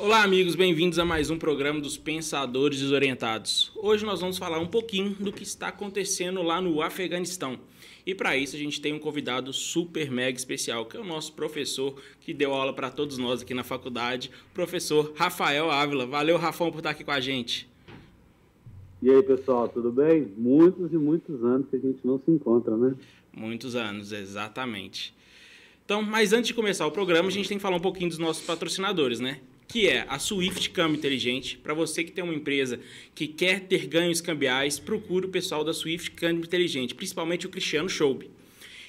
Olá, amigos, bem-vindos a mais um programa dos Pensadores Desorientados. Hoje nós vamos falar um pouquinho do que está acontecendo lá no Afeganistão. E para isso a gente tem um convidado super mega especial, que é o nosso professor que deu aula para todos nós aqui na faculdade, o professor Rafael Ávila. Valeu, Rafão, por estar aqui com a gente. E aí, pessoal, tudo bem? Muitos e muitos anos que a gente não se encontra, né? Muitos anos, exatamente. Então, mas antes de começar o programa, a gente tem que falar um pouquinho dos nossos patrocinadores, né? Que é a Swift Câmbio Inteligente. Para você que tem uma empresa que quer ter ganhos cambiais, procure o pessoal da Swift Câmbio Inteligente, principalmente o Cristiano Schoube.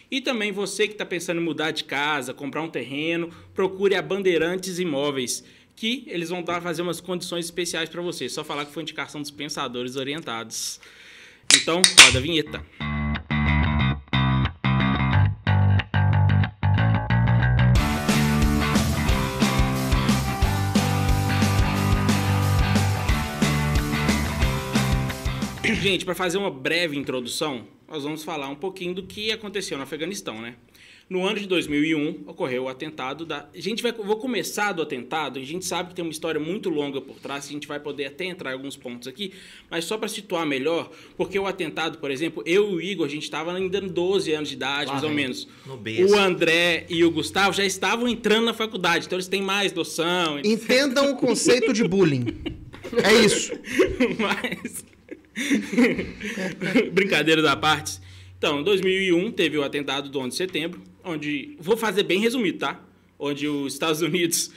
E também você que está pensando em mudar de casa, comprar um terreno, procure a Bandeirantes Imóveis, que eles vão dar fazer umas condições especiais para você. Só falar que foi indicação dos pensadores orientados. Então, roda a vinheta. Gente, para fazer uma breve introdução, nós vamos falar um pouquinho do que aconteceu no Afeganistão, né? No ano de 2001 ocorreu o atentado da. A gente vai, vou começar do atentado. A gente sabe que tem uma história muito longa por trás. A gente vai poder até entrar em alguns pontos aqui, mas só para situar melhor, porque o atentado, por exemplo, eu e o Igor, a gente estava ainda 12 anos de idade, Lá mais ou menos. O André e o Gustavo já estavam entrando na faculdade, então eles têm mais noção. Entendam o conceito de bullying. É isso. mas Brincadeira da parte. Então, em 2001 teve o atentado do 11 de setembro, onde vou fazer bem resumido, tá? Onde os Estados Unidos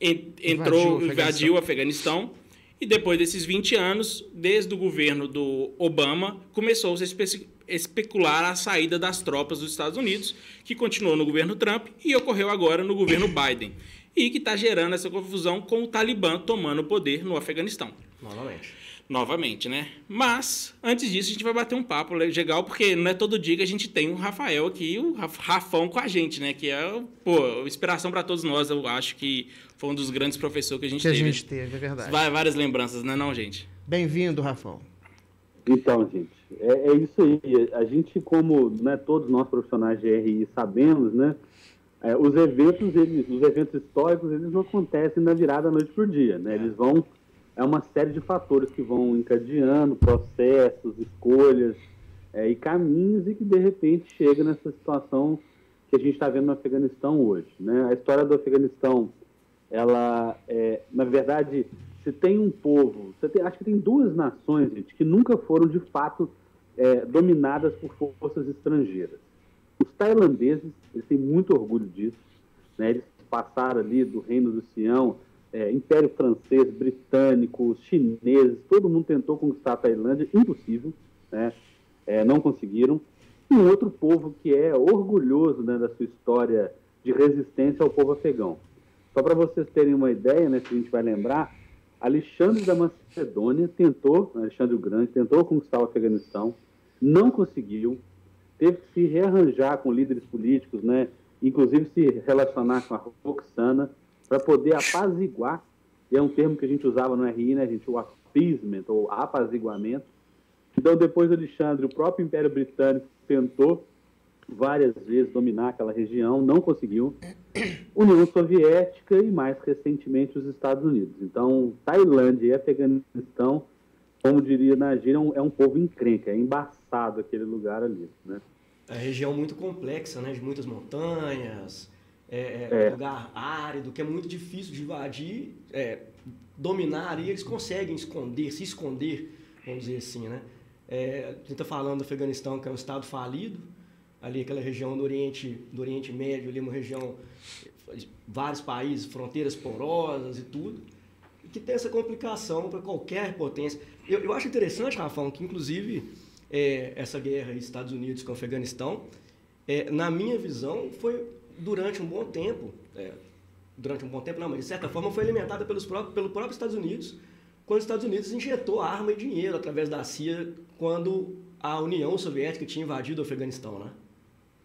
entrou, invadiu, invadiu o Afeganistão. E depois desses 20 anos, desde o governo do Obama, começou -se a espe especular a saída das tropas dos Estados Unidos, que continuou no governo Trump e ocorreu agora no governo Biden. E que está gerando essa confusão com o Talibã tomando o poder no Afeganistão. Novamente novamente, né? Mas, antes disso, a gente vai bater um papo legal, porque não é todo dia que a gente tem o Rafael aqui, o Rafão com a gente, né? Que é, pô, inspiração para todos nós, eu acho que foi um dos grandes professores que a gente que teve. Que a gente teve, é verdade. Várias lembranças, né não, gente? Bem-vindo, Rafão. Então, gente, é, é, isso aí. A gente, como né, todos nós profissionais de RI sabemos, né? É, os eventos, eles, os eventos históricos, eles não acontecem na virada noite por dia, né? É. Eles vão é uma série de fatores que vão encadeando processos, escolhas é, e caminhos e que de repente chega nessa situação que a gente está vendo no Afeganistão hoje. Né? A história do Afeganistão, ela, é, na verdade, se tem um povo, você tem, acho que tem duas nações, gente, que nunca foram de fato é, dominadas por forças estrangeiras. Tailandeses, eles têm muito orgulho disso, né? eles passaram ali do Reino do Sião é, Império Francês, Britânico, chineses, todo mundo tentou conquistar a Tailândia, impossível, né? É, não conseguiram. E um outro povo que é orgulhoso né, da sua história de resistência ao povo afegão. Só para vocês terem uma ideia, né, se a gente vai lembrar, Alexandre da Macedônia tentou, Alexandre o Grande, tentou conquistar o Afeganistão, não conseguiu, teve que se rearranjar com líderes políticos, né, inclusive se relacionar com a Roxana, para poder apaziguar, é um termo que a gente usava no RI, né, gente, o appeasement, ou apaziguamento. Então, depois do Alexandre, o próprio Império Britânico tentou várias vezes dominar aquela região, não conseguiu. União Soviética e, mais recentemente, os Estados Unidos. Então, Tailândia e Afeganistão, como diria na gíria, é é um povo encrenca, é embaçado aquele lugar ali, né? É região muito complexa, né? De muitas montanhas, é, é, é. lugar árido, que é muito difícil de invadir, é, dominar, e eles conseguem esconder, se esconder, vamos dizer assim, né? É, a gente está falando do Afeganistão, que é um estado falido, ali aquela região do Oriente, do Oriente Médio, ali uma região, vários países, fronteiras porosas e tudo, que tem essa complicação para qualquer potência. Eu, eu acho interessante, Rafão, que inclusive é, essa guerra Estados Unidos com o Afeganistão, é, na minha visão, foi durante um bom tempo, é, durante um bom tempo não, mas de certa forma foi alimentada pelos próprios, pelo próprio Estados Unidos, quando os Estados Unidos injetou arma e dinheiro através da CIA quando a União Soviética tinha invadido o Afeganistão, né?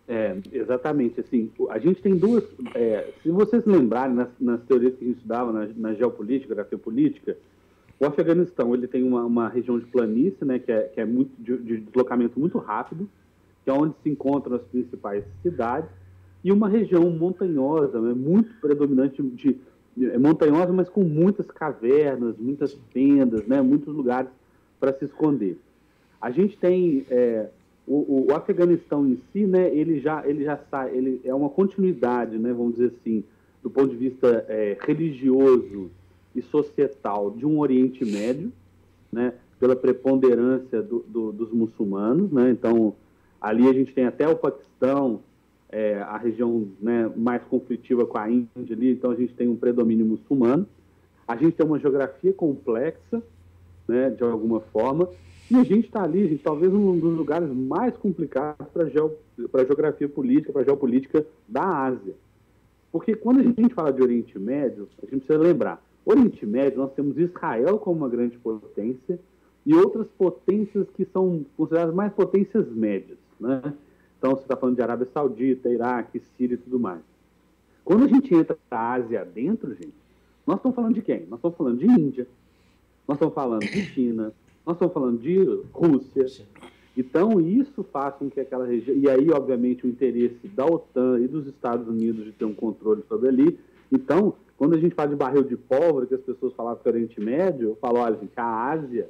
É, exatamente. Assim, a gente tem duas. É, se vocês lembrarem nas, nas, teorias que a gente estudava na, na geopolítica, na geopolítica, o Afeganistão ele tem uma, uma região de planície, né, que é, que é muito de, de deslocamento muito rápido, que é onde se encontram as principais cidades e uma região montanhosa, né, muito predominante de é montanhosa, mas com muitas cavernas, muitas fendas, né, muitos lugares para se esconder. A gente tem é, o, o, Afeganistão em si, né, ele já ele já sai, ele é uma continuidade, né, vamos dizer assim, do ponto de vista é, religioso e societal de um Oriente Médio, né, pela preponderância do, do, dos muçulmanos, né, então ali a gente tem até o Paquistão, é, a região né, mais conflitiva com a Índia ali, então a gente tem um predomínio muçulmano. A gente tem uma geografia complexa, né, de alguma forma, e a gente está ali, gente, talvez um dos lugares mais complicados para a geografia política, para a geopolítica da Ásia. Porque quando a gente fala de Oriente Médio, a gente precisa lembrar, Oriente Médio, nós temos Israel como uma grande potência e outras potências que são consideradas mais potências médias, né? Então, você está falando de Arábia Saudita, Iraque, Síria e tudo mais. Quando a gente entra na Ásia dentro, gente, nós estamos falando de quem? Nós estamos falando de Índia, nós estamos falando de China, nós estamos falando de Rússia. Então, isso faz com que aquela região. E aí, obviamente, o interesse da OTAN e dos Estados Unidos de ter um controle sobre ali. Então, quando a gente fala de barril de pólvora, que as pessoas falavam que o Oriente Médio, eu falo, olha, gente, a Ásia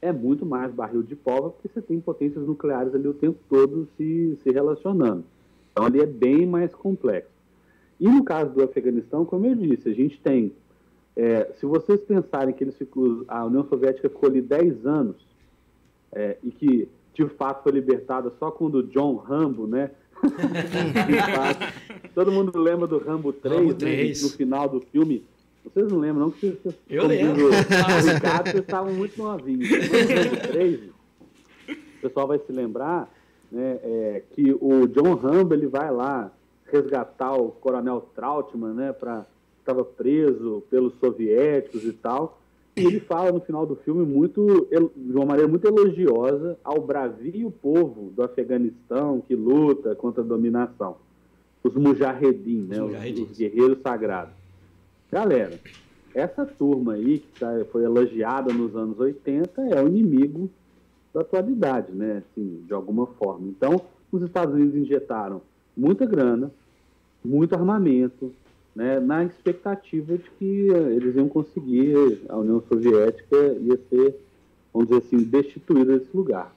é muito mais barril de pólvora, porque você tem potências nucleares ali o tempo todo se, se relacionando. Então, ali é bem mais complexo. E no caso do Afeganistão, como eu disse, a gente tem. É, se vocês pensarem que eles a União Soviética ficou ali 10 anos é, e que de fato foi libertada só quando John Rambo, né? Todo mundo lembra do Rambo 3, Rambo 3. Né? no final do filme. Vocês não lembram, não? Que vocês, eu lembro. Os vocês estavam muito novinhos. No Rambo 3, o pessoal vai se lembrar né, é, que o John Rambo ele vai lá resgatar o coronel Trautmann, né, para estava preso pelos soviéticos e tal. E ele fala no final do filme muito, de uma maneira muito elogiosa ao bravio povo do Afeganistão que luta contra a dominação. Os mujahedin, né? Os, os, guerreiros sagrados. Galera, essa turma aí que tá, foi elogiada nos anos 80 é o inimigo da atualidade, né? Assim, de alguma forma. Então, os Estados Unidos injetaram muita grana, muito armamento, né, na expectativa de que eh, eles iam conseguir, a União Soviética ia ser, vamos dizer assim, destituída desse lugar.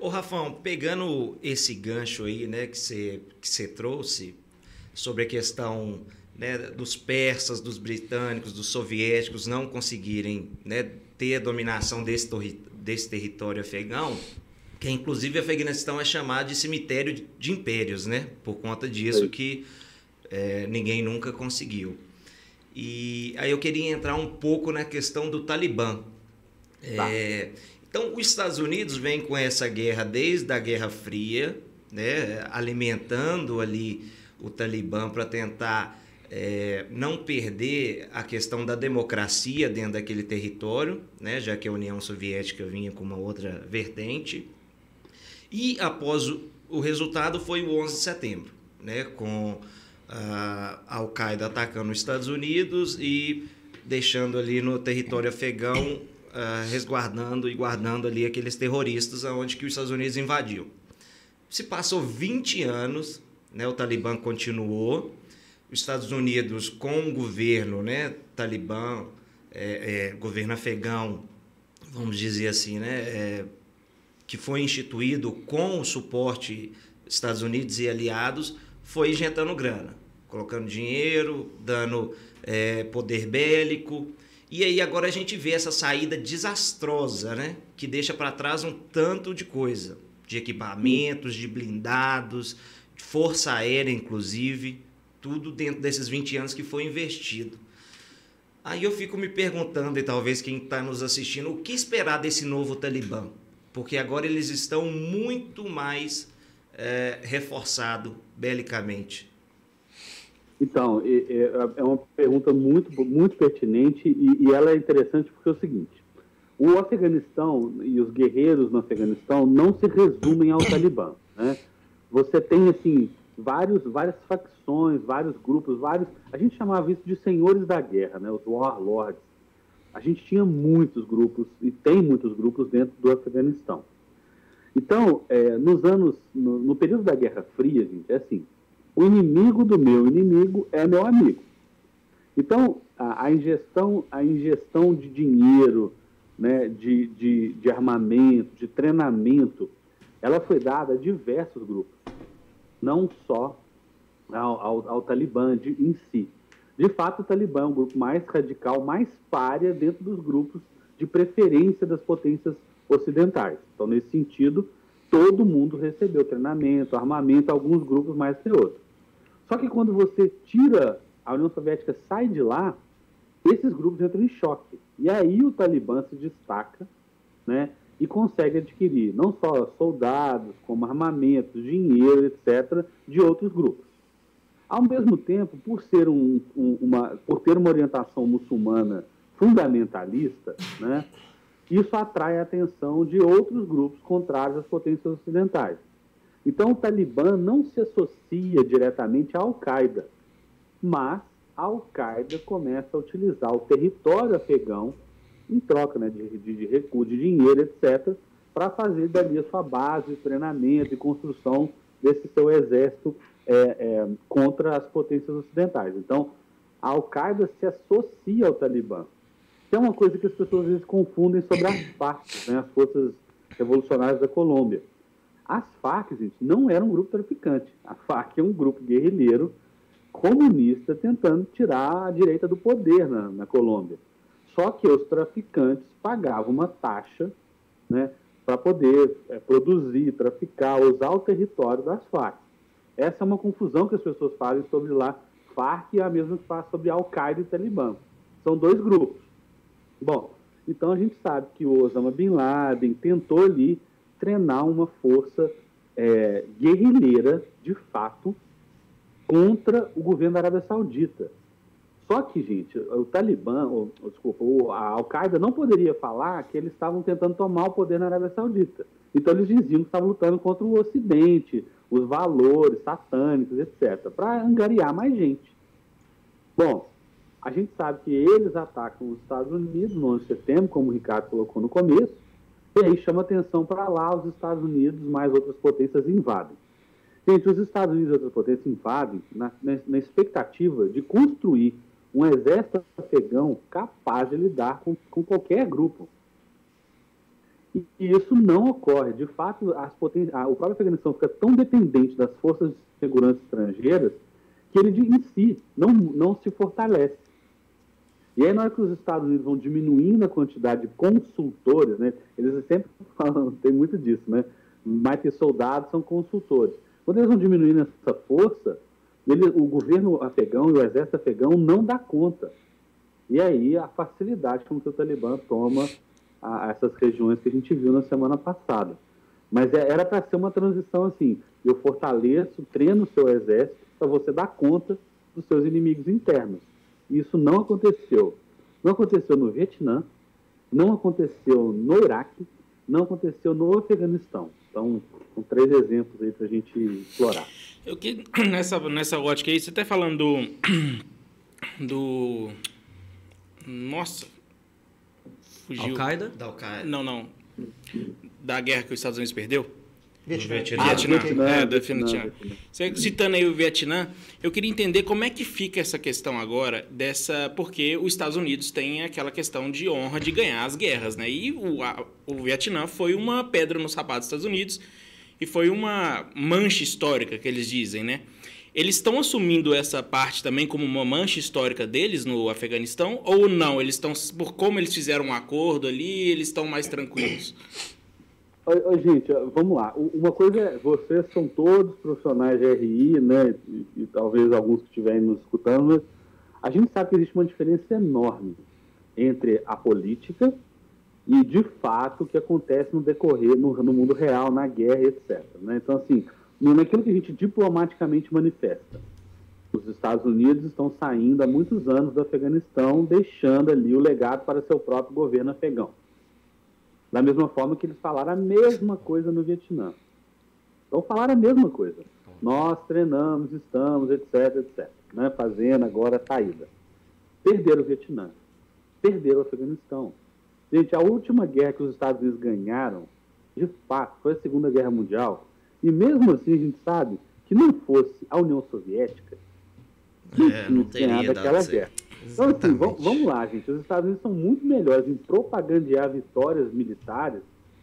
Ô Rafão, pegando esse gancho aí, né, que você que trouxe sobre a questão né, dos persas, dos britânicos, dos soviéticos não conseguirem né, ter a dominação desse, desse território afegão, que inclusive o Afeganistão é chamado de cemitério de impérios, né, por conta disso que é, ninguém nunca conseguiu. E aí eu queria entrar um pouco na questão do Talibã. Tá. É, então, os Estados Unidos vêm com essa guerra desde a Guerra Fria, né, alimentando ali o Talibã para tentar é, não perder a questão da democracia dentro daquele território, né, já que a União Soviética vinha com uma outra vertente. E após o, o resultado foi o 11 de setembro, né, com a Al-Qaeda atacando os Estados Unidos e deixando ali no território afegão, uh, resguardando e guardando ali aqueles terroristas aonde que os Estados Unidos invadiu. Se passou 20 anos, né, o Talibã continuou, os Estados Unidos com o governo, né, Talibã, é, é, governo afegão, vamos dizer assim, né, é, que foi instituído com o suporte Estados Unidos e aliados, foi injetando grana, colocando dinheiro, dando é, poder bélico. E aí agora a gente vê essa saída desastrosa, né? Que deixa para trás um tanto de coisa, de equipamentos, de blindados, de força aérea, inclusive, tudo dentro desses 20 anos que foi investido. Aí eu fico me perguntando, e talvez quem está nos assistindo, o que esperar desse novo Talibã? Porque agora eles estão muito mais é, reforçado belicamente? Então, é uma pergunta muito, muito pertinente e, e ela é interessante porque é o seguinte: o Afeganistão e os guerreiros no Afeganistão não se resumem ao Talibã. Né? Você tem assim vários, várias facções, vários grupos, vários. A gente chamava isso de senhores da guerra, né? os warlords. A gente tinha muitos grupos e tem muitos grupos dentro do Afeganistão. Então, é, nos anos, no, no, período da Guerra Fria, gente, é assim: o inimigo do meu inimigo é meu amigo. Então, a, a, ingestão, a ingestão de dinheiro, né, de, de, de armamento, de treinamento, ela foi dada a diversos grupos, não só ao, ao, ao Talibã de, em si. De fato, o Talibã é um grupo mais radical, mais párea dentro dos grupos de preferência das potências ocidentais. Então, nesse sentido, todo mundo recebeu treinamento, armamento, alguns grupos mais que outros. Só que quando você tira, a União Soviética sai de lá, esses grupos entram em choque. E aí o Talibã se destaca, né? E consegue adquirir não só soldados, como armamentos, dinheiro, etc., de outros grupos. Ao mesmo tempo, por, ser um, um, uma, por ter uma orientação muçulmana fundamentalista, né, isso atrai a atenção de outros grupos contrários às potências ocidentais. Então, o Talibã não se associa diretamente à Al-Qaeda, mas a Al-Qaeda começa a utilizar o território afegão em troca né, de, de, de de dinheiro, etc., para fazer dali a sua base, treinamento e construção desse seu exército é, é, contra as potências ocidentais. Então, a Al-Qaeda se associa ao Talibã, que é uma coisa que as pessoas às vezes confundem sobre as FARC, né, as Forças Revolucionárias da Colômbia. As Farc, gente, não eram um grupo traficante. A Farc é um grupo guerrilheiro comunista tentando tirar a direita do poder na, na Colômbia. Só que os traficantes pagavam uma taxa né, para poder é, produzir, traficar, usar o território das Farc. Essa é uma confusão que as pessoas fazem sobre lá. Farc é a mesma que faz sobre Al-Qaeda e Talibã. São dois grupos. Bom, então a gente sabe que o Osama Bin Laden tentou ali treinar uma força é, guerrilheira, de fato, contra o governo da Arábia Saudita. Só que, gente, o Talibã, ou, desculpa, a Al-Qaeda não poderia falar que eles estavam tentando tomar o poder na Arábia Saudita. Então eles diziam que estavam lutando contra o Ocidente, os valores satânicos, etc., para angariar mais gente. Bom, a gente sabe que eles atacam os Estados Unidos no 11 de setembro, como o Ricardo colocou no começo, e aí chama atenção para lá, os Estados Unidos mais outras potências invadem. Gente, os Estados Unidos e outras potências invadem na, na, na expectativa de construir um exército afegão capaz de lidar com, com qualquer grupo. E, e, isso não ocorre. De fato, as poten a, o próprio Afeganistão fica tão dependente das forças de segurança estrangeiras que ele em si não, não se fortalece. E aí, na hora que os Estados Unidos vão diminuindo a quantidade de consultores, né, eles sempre falam, tem muito disso, né? Mais que soldados são consultores. Quando eles vão diminuindo essa força, ele, o governo afegão e o exército afegão não dá conta. E aí a facilidade com que o Talibã toma a, a essas regiões que a gente viu na semana passada. Mas é, era para ser uma transição assim: eu fortaleço, treino o seu exército para você dar conta dos seus inimigos internos. Isso não aconteceu. Não aconteceu no Vietnã, não aconteceu no Iraque, não aconteceu no Afeganistão. Então, são três exemplos aí para a gente explorar. Eu que nessa, nessa ótica aí, você está falando do, do. Nossa. Fugiu. Al-Qaeda? Da Al-Qaeda. Não, não. Da guerra que os Estados Unidos perdeu? Vietnã. Vietnã. Ah, Vietnã. Vietnã. É, Vietnã. Você citando aí o Vietnã, eu queria entender como é que fica essa questão agora dessa. Porque os Estados Unidos têm aquela questão de honra de ganhar as guerras, né? E o, a, o Vietnã foi uma pedra no sapato dos Estados Unidos e foi uma mancha histórica que eles dizem, né? Eles estão assumindo essa parte também como uma mancha histórica deles no Afeganistão ou não? Eles estão por como eles fizeram um acordo ali, eles estão mais tranquilos? Gente, vamos lá. Uma coisa é, vocês são todos profissionais de RI, né? E, e talvez alguns que estiverem nos escutando, a gente sabe que existe uma diferença enorme entre a política e, de fato, o que acontece no decorrer, no, no mundo real, na guerra, etc. Né? Então, assim, naquilo que a gente diplomaticamente manifesta. Os Estados Unidos estão saindo há muitos anos do Afeganistão, deixando ali o legado para seu próprio governo afegão. Da mesma forma que eles falaram a mesma coisa no Vietnã. Então falaram a mesma coisa. Nós treinamos, estamos, etc, etc. Né? Fazendo agora a saída. Perderam o Vietnã. Perderam o Afeganistão. Gente, a última guerra que os Estados Unidos ganharam, de fato, foi a Segunda Guerra Mundial. E mesmo assim a gente sabe que não fosse a União Soviética, é, não teria dado aquela guerra. Então, assim, vamos, vamos lá, gente. Os Estados Unidos são muito melhores em propagandear vitórias militares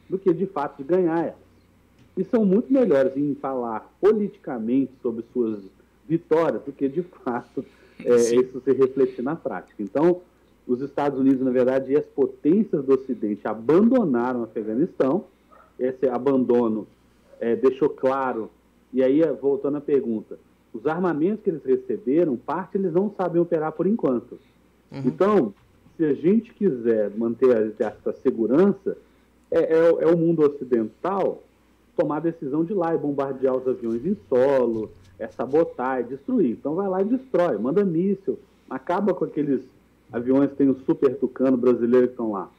do que, de fato, de ganhar elas. E são muito melhores em falar politicamente sobre suas vitórias do que, de fato, é, isso se refletir na prática. Então, os Estados Unidos, na verdade, e as potências do Ocidente abandonaram o Afeganistão. Esse abandono é, deixou claro. E aí, voltando à pergunta, os armamentos que eles receberam, parte eles não sabem operar por enquanto. Uhum. Então, se a gente quiser manter a, a segurança, é, é, é, o mundo ocidental tomar a decisão de ir lá e bombardear os aviões em solo, é sabotar, é destruir. Então vai lá e destrói, manda míssil, acaba com aqueles aviões que tem o super tucano brasileiro que estão lá.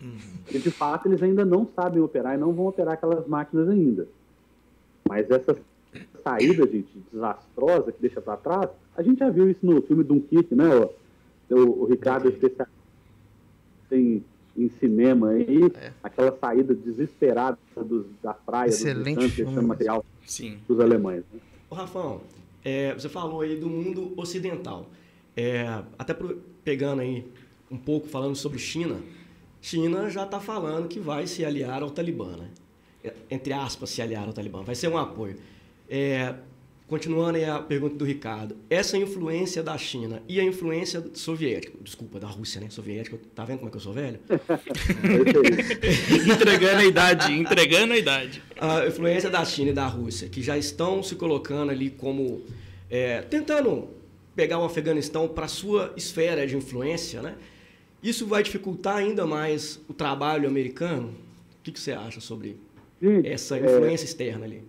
Uhum. E de fato eles ainda não sabem operar e não vão operar aquelas máquinas ainda. Mas essa saída, gente, desastrosa que deixa para trás, a gente já viu isso no filme Dunkirk, né? O, o, o Ricardo é especialista em, em cinema aí, é. aquela saída desesperada dos, da praia, Excelente dos deixando material dos alemães. Né? Ô, Rafão, é, você falou aí do mundo ocidental. É, até pegando aí um pouco, falando sobre China, China já está falando que vai se aliar ao Talibã, né? É, entre aspas, se aliar ao Talibã. Vai ser um apoio. É, continuando aí a pergunta do Ricardo, essa influência da China e a influência soviética, desculpa, da Rússia, né? Soviética, tá vendo como é que eu sou velho? entregando a idade, entregando a idade. A influência da China e da Rússia, que já estão se colocando ali como. É, tentando pegar o Afeganistão para sua esfera de influência, né? Isso vai dificultar ainda mais o trabalho americano? O que, que você acha sobre Gente, essa influência é... externa ali?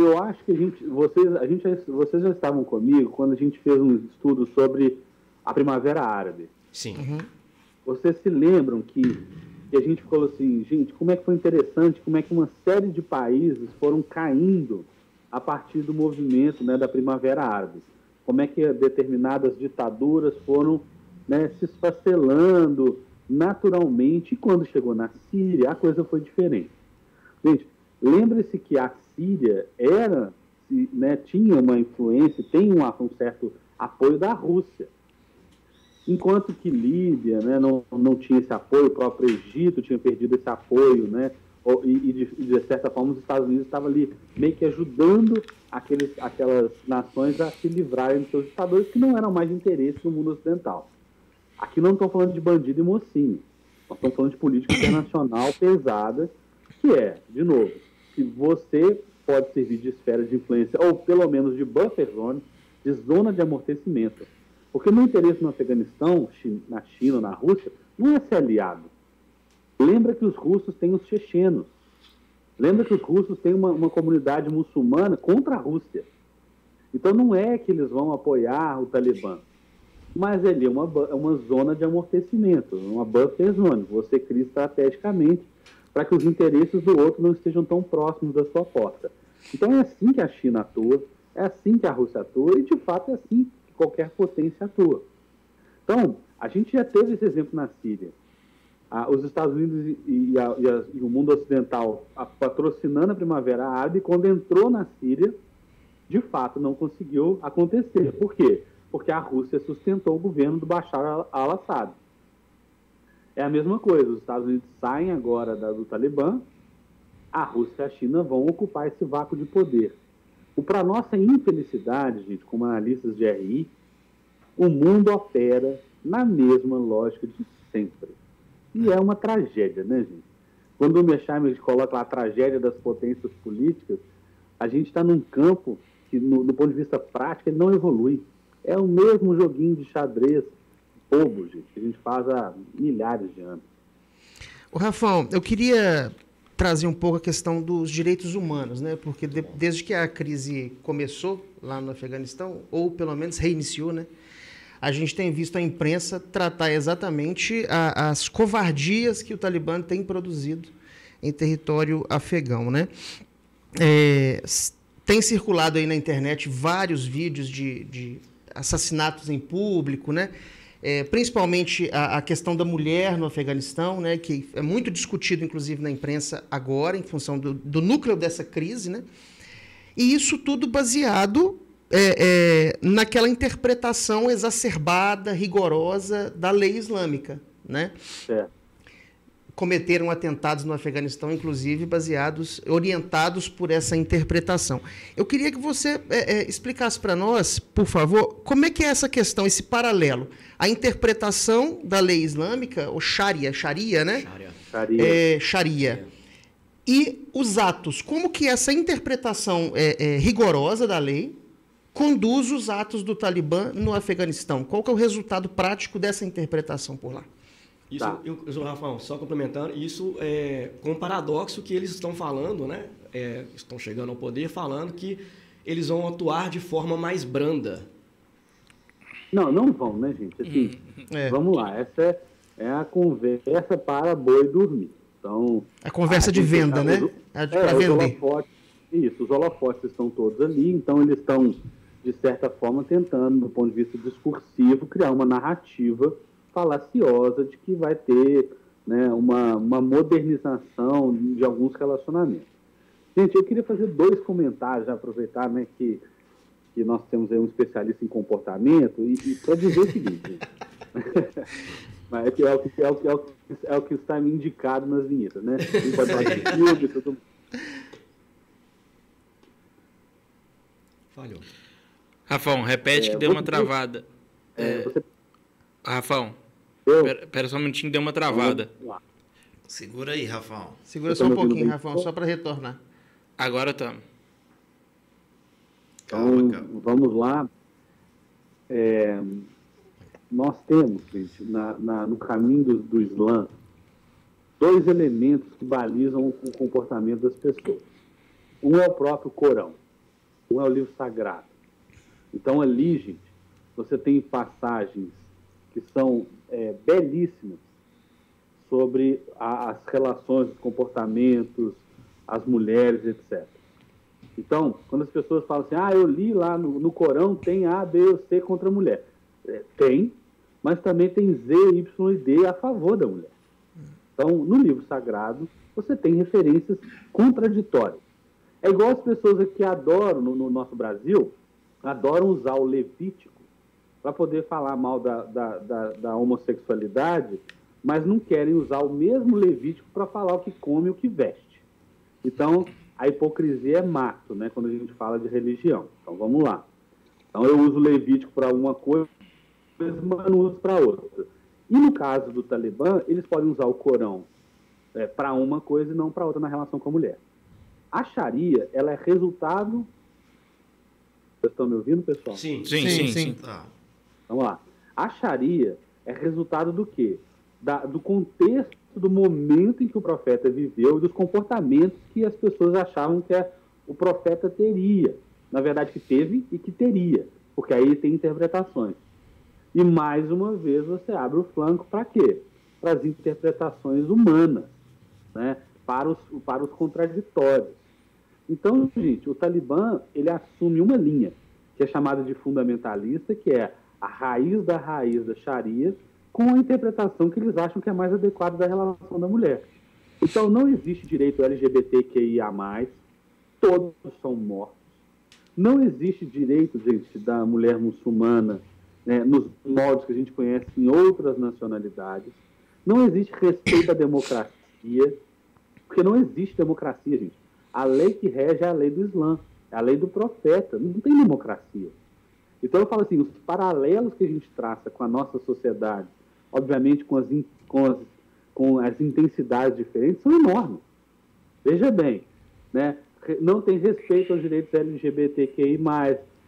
Eu acho que a gente, vocês, a gente, vocês já estavam comigo quando a gente fez um estudo sobre a Primavera Árabe. Sim. Uhum. Vocês se lembram que, que a gente falou assim, gente, como é que foi interessante, como é que uma série de países foram caindo a partir do movimento né, da Primavera Árabe. Como é que determinadas ditaduras foram né, se esfacelando naturalmente. E quando chegou na Síria, a coisa foi diferente. Gente, lembre-se que a Síria era, né, tinha uma influência, tem um, um certo apoio da Rússia. Enquanto que Líbia né, não, não tinha esse apoio, o próprio Egito tinha perdido esse apoio, né, e, e de, de, certa forma os Estados Unidos estavam ali meio que ajudando aqueles, aquelas nações a se livrarem dos seus ditadores que não eram mais de interesse no mundo ocidental. Aqui não estamos falando de bandido e mocinho, nós estamos falando de política internacional pesada, que é, de novo, se você pode servir de esfera de influência, ou pelo menos de buffer zone, de zona de amortecimento. Porque o meu interesse no Afeganistão, na China, na Rússia, não é ser aliado. Lembra que os russos têm os chechenos. Lembra que os russos têm uma, uma comunidade muçulmana contra a Rússia. Então não é que eles vão apoiar o Talibã, mas ali é uma, uma zona de amortecimento, uma buffer zone. Você cria estrategicamente para que os interesses do outro não estejam tão próximos da sua porta. Então é assim que a China atua, é assim que a Rússia atua e de fato é assim que qualquer potência atua. Então, a gente já teve esse exemplo na Síria. Ah, os Estados Unidos e, e, a, e, a, e, o mundo ocidental a, patrocinando a Primavera Árabe, quando entrou na Síria, de fato não conseguiu acontecer. Por quê? Porque a Rússia sustentou o governo do Bashar al-Assad. É a mesma coisa, os Estados Unidos saem agora da, do Talibã, a Rússia e a China vão ocupar esse vácuo de poder. O para nossa infelicidade, gente, como analistas de RI, o mundo opera na mesma lógica de sempre. E é uma tragédia, né, gente? Quando o Mechaimer coloca lá a tragédia das potências políticas, a gente está num campo que, no, do ponto de vista prático, ele não evolui. É o mesmo joguinho de xadrez bobo, gente, que a gente faz há milhares de anos. O Rafão, eu queria trazer um pouco a questão dos direitos humanos, né? Porque de, desde que a crise começou lá no Afeganistão, ou pelo menos reiniciou, né? A gente tem visto a imprensa tratar exatamente a, as covardias que o Talibã tem produzido em território afegão, né? É, tem circulado aí na internet vários vídeos de, de assassinatos em público, né? É, principalmente a, a, questão da mulher no Afeganistão, né, que é muito discutido, inclusive, na imprensa agora, em função do, do núcleo dessa crise. Né? E isso tudo baseado é, é, naquela interpretação exacerbada, rigorosa da lei islâmica, né? Certo cometeram atentados no Afeganistão, inclusive baseados, orientados por essa interpretação. Eu queria que você é, é, explicasse para nós, por favor, como é que é essa questão, esse paralelo, a interpretação da lei islâmica, ou Sharia, Sharia, né? Sharia. É, Sharia. E os atos, como que essa interpretação é, é, rigorosa da lei conduz os atos do Talibã no Afeganistão? Qual que é o resultado prático dessa interpretação por lá? Isso, tá. eu, eu, Rafael, só complementando, isso é com o paradoxo que eles estão falando, né? É, estão chegando ao poder falando que eles vão atuar de forma mais branda. Não, não vão, né, gente? Assim, hum, é. Vamos lá, essa é, é, a conversa para boi dormir. Então, a conversa a de venda, tá, né? É, para vender. Holofotes, isso, os holofotes estão todos ali, então eles estão, de certa forma, tentando, do ponto de vista discursivo, criar uma narrativa falaciosa de que vai ter né, uma, uma modernização de alguns relacionamentos. Gente, eu queria fazer dois comentários, aproveitar né, que, que nós temos um especialista em comportamento, e, e para dizer o seguinte. Mas é, é, o que, é, o que, é, o que, é o que está me indicado nas vinhetas, né? filme, tudo... Falhou. Rafão, repete é, que deu uma travada. É, você... Rafão, Pera, pera, só um minutinho, deu uma travada. Segura aí, Rafão. Segura só um pouquinho, Rafão, só para retornar. Agora estamos. Então, vamos lá. É, nós temos, gente, na, na, no caminho do, do Islã, dois elementos que balizam o comportamento das pessoas. Um é o próprio Corão, um é o livro sagrado. Então, ali, gente, você tem passagens que são é, belíssimas sobre a, as relações, os comportamentos, as mulheres, etc. Então, quando as pessoas falam assim, ah, eu li lá no, no Corão, tem A, B ou C contra a mulher. É, tem, mas também tem Z, Y e D a favor da mulher. Então, no livro sagrado, você tem referências contraditórias. É igual as pessoas que adoram, no, no nosso Brasil, adoram usar o Levítico para poder falar mal da, da, da, da, homossexualidade, mas não querem usar o mesmo Levítico para falar o que come e o que veste. Então, a hipocrisia é mato, né, quando a gente fala de religião. Então, vamos lá. Então, eu uso o Levítico para uma coisa, mas não uso para outra. E no caso do Talibã, eles podem usar o Corão é, para uma coisa e não para outra na relação com a mulher. A Sharia, ela é resultado. Vocês estão me ouvindo, pessoal? Sim, sim, sim. sim, sim. Tá. Vamos lá. A Sharia é resultado do quê? Da, do contexto do momento em que o profeta viveu e dos comportamentos que as pessoas achavam que é, o profeta teria. Na verdade, que teve e que teria, porque aí tem interpretações. E mais uma vez você abre o flanco para quê? Para as interpretações humanas, né? para, os, para os contraditórios. Então, gente, o Talibã ele assume uma linha que é chamada de fundamentalista, que é a raiz da raiz da Sharia com a interpretação que eles acham que é mais adequada da relação da mulher. Então, não existe direito LGBTQIA, todos são mortos. Não existe direito, gente, da mulher muçulmana né, nos modos que a gente conhece em outras nacionalidades. Não existe respeito à democracia, porque não existe democracia, gente. A lei que rege é a lei do Islã, é a lei do profeta. Não tem democracia. Então eu falo assim, os paralelos que a gente traça com a nossa sociedade, obviamente com as, com as, com as intensidades diferentes, são enormes. Veja bem, né? não tem respeito aos direitos LGBTQI+,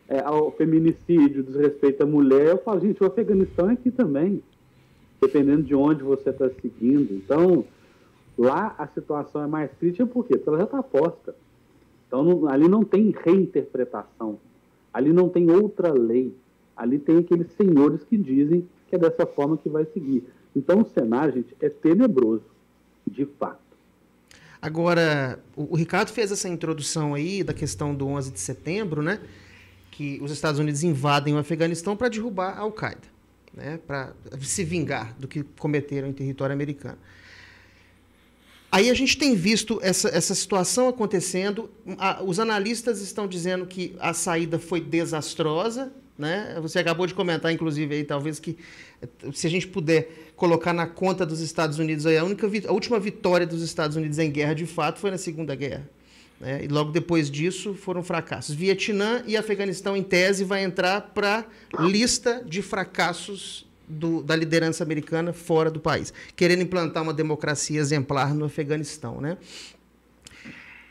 é, ao feminicídio, desrespeito à mulher. Eu falo, gente, o Afeganistão é aqui também, dependendo de onde você está seguindo. Então, lá a situação é mais crítica por quê? Porque ela já está posta. Então, não, ali não tem reinterpretação Ali não tem outra lei. Ali tem aqueles senhores que dizem que é dessa forma que vai seguir. Então o cenário, gente, é tenebroso, de fato. Agora, o, Ricardo fez essa introdução aí da questão do 11 de setembro, né? Que os Estados Unidos invadem o Afeganistão para derrubar a Al-Qaeda, né? Para se vingar do que cometeram em território americano. Aí a gente tem visto essa, essa situação acontecendo. os analistas estão dizendo que a saída foi desastrosa. Né? Você acabou de comentar, inclusive, aí, talvez que se a gente puder colocar na conta dos Estados Unidos aí, a, única, a última vitória dos Estados Unidos em guerra, de fato, foi na Segunda Guerra. Né? E logo depois disso foram fracassos. Vietnã e Afeganistão, em tese, vai entrar para lista de fracassos do, da liderança americana fora do país, querendo implantar uma democracia exemplar no Afeganistão. Né?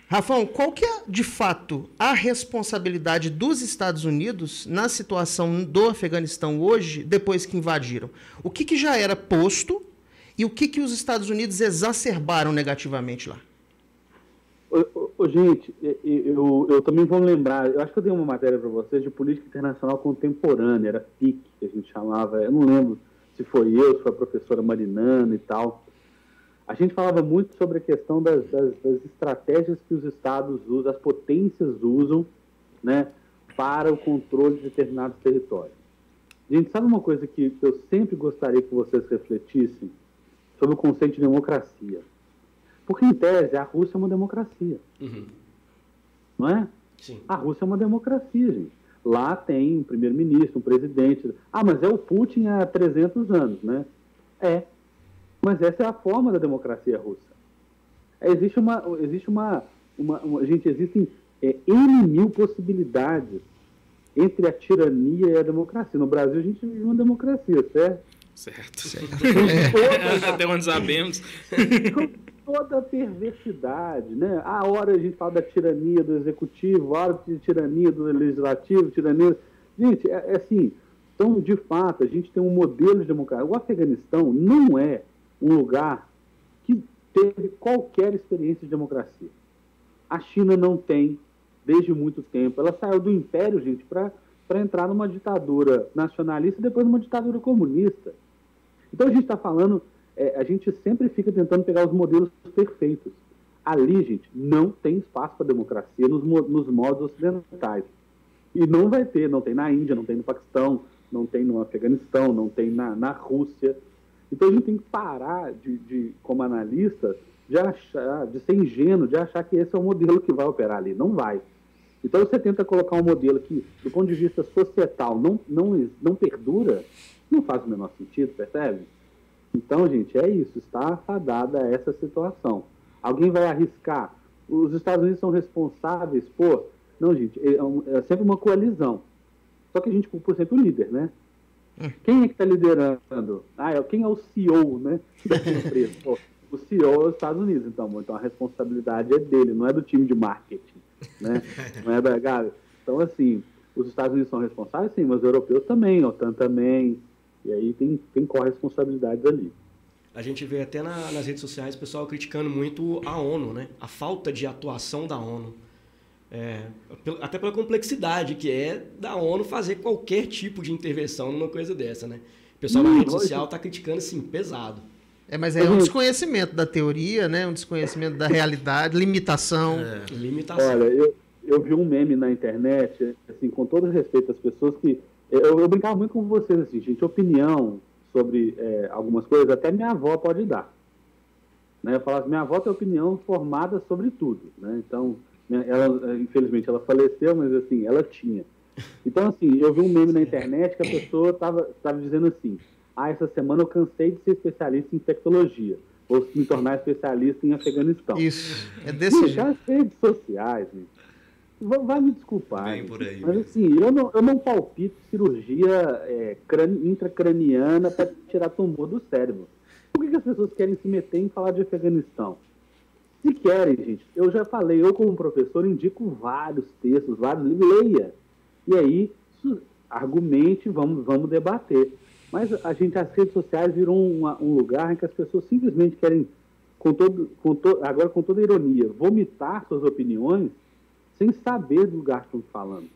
Rafão, qual que é, de fato, a responsabilidade dos Estados Unidos na situação do Afeganistão hoje, depois que invadiram? O que, que já era posto e o que, que os Estados Unidos exacerbaram negativamente lá? Ô, gente, eu, eu também vou lembrar, eu acho que eu dei uma matéria para vocês de política internacional contemporânea, era PIC, que a gente chamava, eu não lembro se foi eu, se foi a professora Marinana e tal. A gente falava muito sobre a questão das, das, das estratégias que os estados usam, as potências usam, né, para o controle de determinados territórios. Gente, sabe uma coisa que eu sempre gostaria que vocês refletissem sobre o conceito de democracia? Porque, em tese, a Rússia é uma democracia. Uhum. Não é? Sim. A Rússia é uma democracia, gente. Lá tem um primeiro-ministro, um presidente. Ah, mas é o Putin há 300 anos, né? É. Mas essa é a forma da democracia russa. É, existe uma. Existe uma, uma, uma gente, existem é, N mil possibilidades entre a tirania e a democracia. No Brasil, a gente vive uma democracia, certo? Certo. certo. Até onde sabemos toda a perversidade, né? A hora a gente fala da tirania do executivo, a hora de tirania do legislativo, tirania. Gente, é, é assim. Então, de fato, a gente tem um modelo de democracia. O Afeganistão não é um lugar que teve qualquer experiência de democracia. A China não tem desde muito tempo. Ela saiu do império, gente, para entrar numa ditadura nacionalista e depois numa ditadura comunista. Então a gente está falando é, a gente sempre fica tentando pegar os modelos perfeitos. Ali, gente, não tem espaço para democracia nos, nos modos ocidentais. E não vai ter, não tem na Índia, não tem no Paquistão, não tem no Afeganistão, não tem na, na Rússia. Então a gente tem que parar de, de, como analista, de achar, de ser ingênuo, de achar que esse é o modelo que vai operar ali. Não vai. Então você tenta colocar um modelo que, do ponto de vista societal, não, não, não perdura, não faz o menor sentido, percebe? Então, gente, é isso, está fadada essa situação. Alguém vai arriscar? Os Estados Unidos são responsáveis por. Não, gente, é, é, sempre uma coalizão. Só que a gente, por sempre, o líder, né? Hum. Quem é que está liderando? Ah, é, quem é o CEO, né? Pô, o CEO é os Estados Unidos, então, então a responsabilidade é dele, não é do time de marketing, né? Não é da galera. Então, assim, os Estados Unidos são responsáveis, sim, mas os europeus também, a OTAN também, e aí tem, tem corresponsabilidades ali. A gente vê até na, nas redes sociais o pessoal criticando muito a ONU, né? A falta de atuação da ONU. É, até pela complexidade que é da ONU fazer qualquer tipo de intervenção numa coisa dessa, né? O pessoal hum, na rede social está criticando, assim, pesado. É, mas é um desconhecimento da teoria, né? Um desconhecimento da realidade, limitação. É. Limitação. Olha, eu, eu vi um meme na internet, assim, com todo respeito às pessoas que eu, eu brincava muito com vocês, assim, gente, opinião sobre é, algumas coisas, até minha avó pode dar. Né? Eu falava, minha avó tem opinião formada sobre tudo, né? Então, ela, infelizmente, ela faleceu, mas assim, ela tinha. Então, assim, eu vi um meme na internet que a pessoa estava tava dizendo assim, ah, essa semana eu cansei de ser especialista em infectologia, vou me tornar especialista em Afeganistão. Isso, é desse jeito. As redes sociais, gente, vai me desculpar, aí, mas assim, eu não, eu não palpito cirurgia é, intracraniana para tirar tumor do cérebro. Por que, que, as pessoas querem se meter em falar de Afeganistão? Se querem, gente, eu já falei, eu como professor indico vários textos, vários livros, leia. E aí, argumente, vamos, vamos debater. Mas a gente, as redes sociais viram um lugar em que as pessoas simplesmente querem, com todo, com to, agora com toda ironia, vomitar suas opiniões sem saber do lugar que estão falando.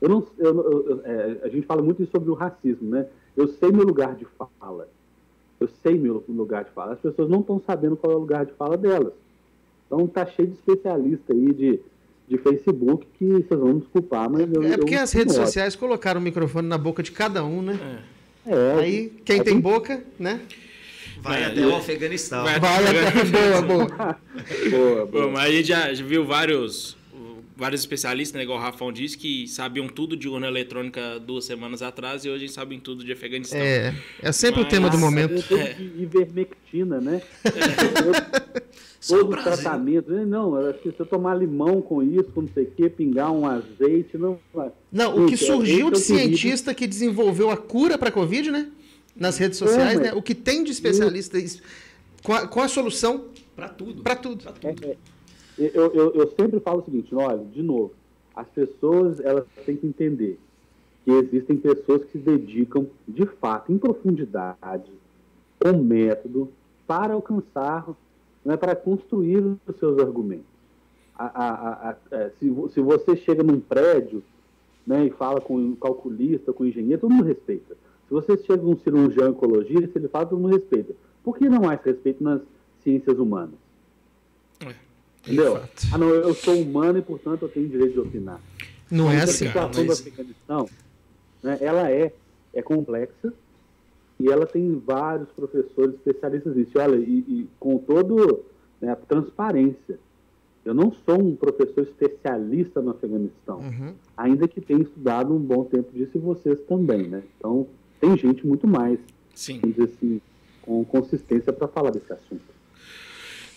Eu não, eu, eu, é, a gente fala muito sobre o racismo, né? Eu sei meu lugar de fala. Eu sei meu lugar de fala. As pessoas não estão sabendo qual é o lugar de fala delas. Então tá cheio de especialista aí de, de Facebook que vocês vão me desculpar, mas eu, É porque as redes sociais colocaram o microfone na boca de cada um, né? É. é aí, quem tem gente... boca, né? Vai É, até o Afeganistão. Vai- Vai, boa, boa. Boa, Bom, boa. mas a gente já viu vários, vários especialistas, né, igual o Rafão disse, que sabiam tudo de urna eletrônica duas semanas atrás e hoje sabem tudo de Afeganistão. É, é sempre o Mas- tema do momento. eu tenho de ivermectina, né? O Todo o Brasil. tratamento. Não, eu acho que se eu tomar limão com isso, com não sei o quê, pingar um azeite, não vai. Não, o que Gente, surgiu de é o cientista que desenvolveu a cura para a Covid, né? Nas redes sociais, mas- né? O que tem de especialista is- com a, com a solução Para tudo. para tudo. Pra tudo. É, Eu, eu, eu sempre falo o seguinte, olha, de novo, as pessoas elas têm que entender que existem pessoas que se dedicam de fato, em profundidade, com método, para alcançar, né, para construir os seus argumentos. A- a- a- é, se, se você chega num prédio né, e fala com um calculista, com um engenheiro, todo mundo respeita. Se você chega num cirurgião oncologista, ele fala, todo mundo respeita. Por que não há esse respeito nas ciências humanas? Entendeu? fato. Ah, não, eu sou humano e, portanto, eu tenho direito de opinar. Não é assim. A situação mas- da Afeganistão, né, ela é, é complexa e ela tem vários professores especialistas nisso. Olha, e, e com todo né, a transparência, eu não sou um professor especialista no Afeganistão, Uhum. ainda que tenha estudado um bom tempo disso e vocês também, né? Então, tem gente muito mais, Sim. vamos dizer assim, com consistência para falar desse assunto.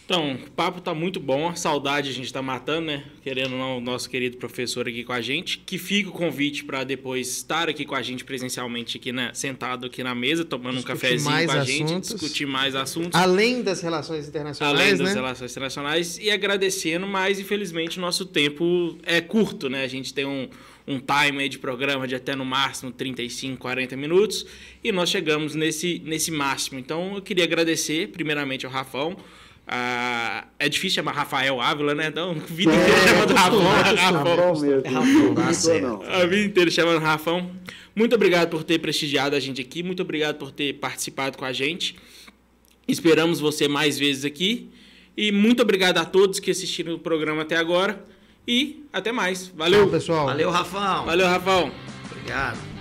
Então, o papo tá muito bom, a saudade a gente tá matando, né? Querendo ou não, o nosso querido professor aqui com a gente. Que fica o convite para depois estar aqui com a gente presencialmente, aqui, né? Sentado aqui na mesa, tomando Discutir um cafezinho com a gente, assuntos. discutir mais assuntos. Além das relações internacionais, Além das né? relações internacionais e agradecendo, mas infelizmente nosso tempo é curto, né? A gente tem um, um time aí de programa de até no máximo 35, 40 minutos e nós chegamos nesse, nesse máximo. Então eu queria agradecer primeiramente ao Rafão. Ah, é difícil chamar Rafael Ávila, né? Então, a vida É, inteira chamando Rafão. Rafão. Mesmo. É Rafão, tá certo. A vida inteira chamando Rafão. Muito obrigado por ter prestigiado a gente aqui. Muito obrigado por ter participado com a gente. Esperamos você mais vezes aqui. E muito obrigado a todos que assistiram o programa até agora. E até mais. Valeu. Tchau, pessoal. Valeu, Rafão. Valeu, Rafão. Obrigado.